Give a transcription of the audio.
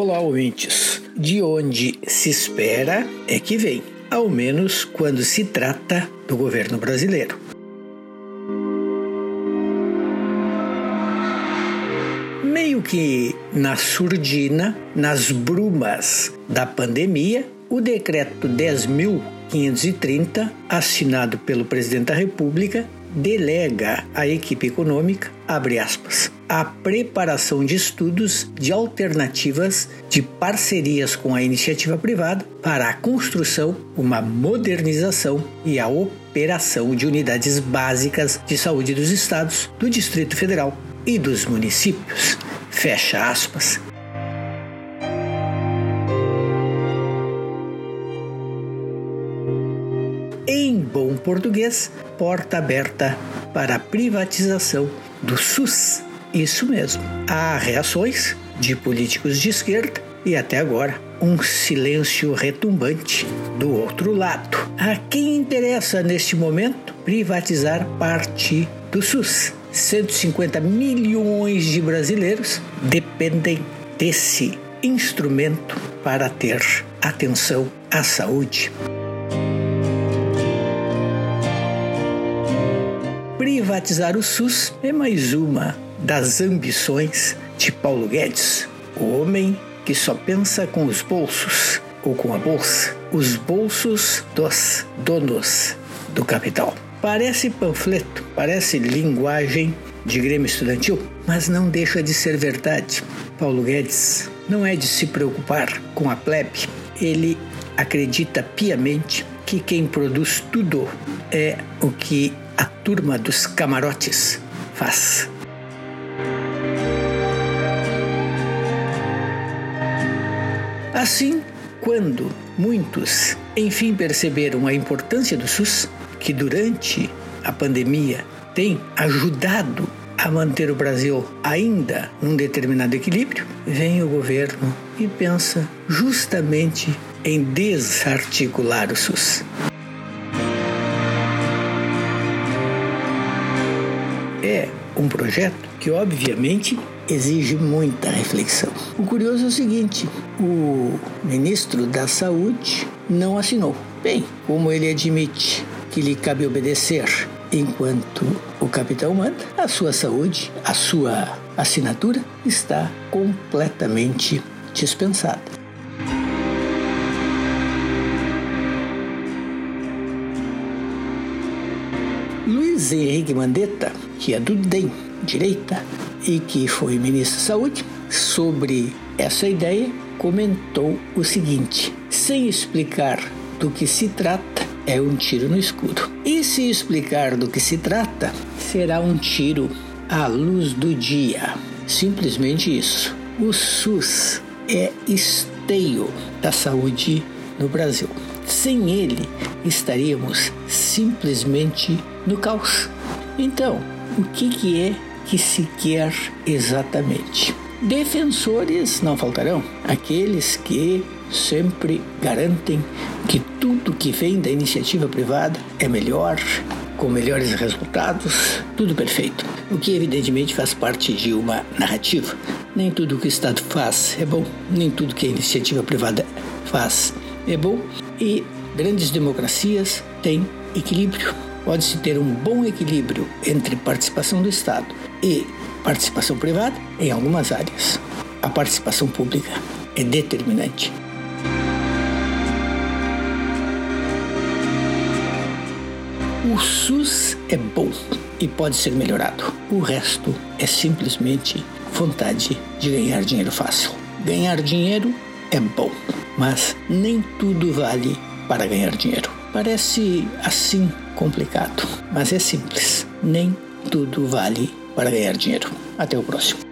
Olá, ouvintes. De onde se espera é que vem, ao menos quando se trata do governo brasileiro. Meio que na surdina, nas brumas da pandemia, o decreto 10.530, assinado pelo presidente da República, delega à equipe econômica, abre aspas, a preparação de estudos de alternativas de parcerias com a iniciativa privada para a construção, uma modernização e a operação de unidades básicas de saúde dos estados, do Distrito Federal e dos municípios. Fecha aspas. Em bom português, porta aberta para a privatização do SUS. Isso mesmo. Há reações de políticos de esquerda e até agora um silêncio retumbante do outro lado. A quem interessa neste momento privatizar parte do SUS? 150 milhões de brasileiros dependem desse instrumento para ter atenção à saúde. Privatizar o SUS é mais uma das ambições de Paulo Guedes, o homem que só pensa com os bolsos ou com a bolsa, os bolsos dos donos do capital. Parece panfleto, parece linguagem de Grêmio Estudantil, mas não deixa de ser verdade. Paulo Guedes não é de se preocupar com a plebe, ele acredita piamente que quem produz tudo é o que a turma dos camarotes faz. Assim, quando muitos enfim perceberam a importância do SUS, que durante a pandemia tem ajudado a manter o Brasil ainda num determinado equilíbrio, vem o governo e pensa justamente em desarticular o SUS. É um projeto que, obviamente, exige muita reflexão. O curioso é o seguinte: o ministro da Saúde não assinou. Bem, como ele admite que lhe cabe obedecer enquanto o capitão manda, a sua saúde, a sua assinatura está completamente dispensada. Luiz Henrique Mandetta, que é do DEM, direita, e que foi ministro da Saúde, sobre essa ideia, comentou o seguinte: sem explicar do que se trata, é um tiro no escuro. E se explicar do que se trata, será um tiro à luz do dia. Simplesmente isso. O SUS é esteio da saúde no Brasil. Sem ele, estaríamos simplesmente no caos. Então, o que, que é que se quer exatamente? Defensores não faltarão, aqueles que sempre garantem que tudo que vem da iniciativa privada é melhor, com melhores resultados, tudo perfeito. O que evidentemente faz parte de uma narrativa. Nem tudo que o Estado faz é bom, nem tudo que a iniciativa privada faz é bom e grandes democracias têm equilíbrio. Pode-se ter um bom equilíbrio entre participação do Estado e participação privada em algumas áreas. A participação pública é determinante. O SUS é bom e pode ser melhorado. O resto é simplesmente vontade de ganhar dinheiro fácil. Ganhar dinheiro é bom, mas nem tudo vale para ganhar dinheiro. Parece assim complicado, mas é simples. Nem tudo vale para ganhar dinheiro. Até o próximo.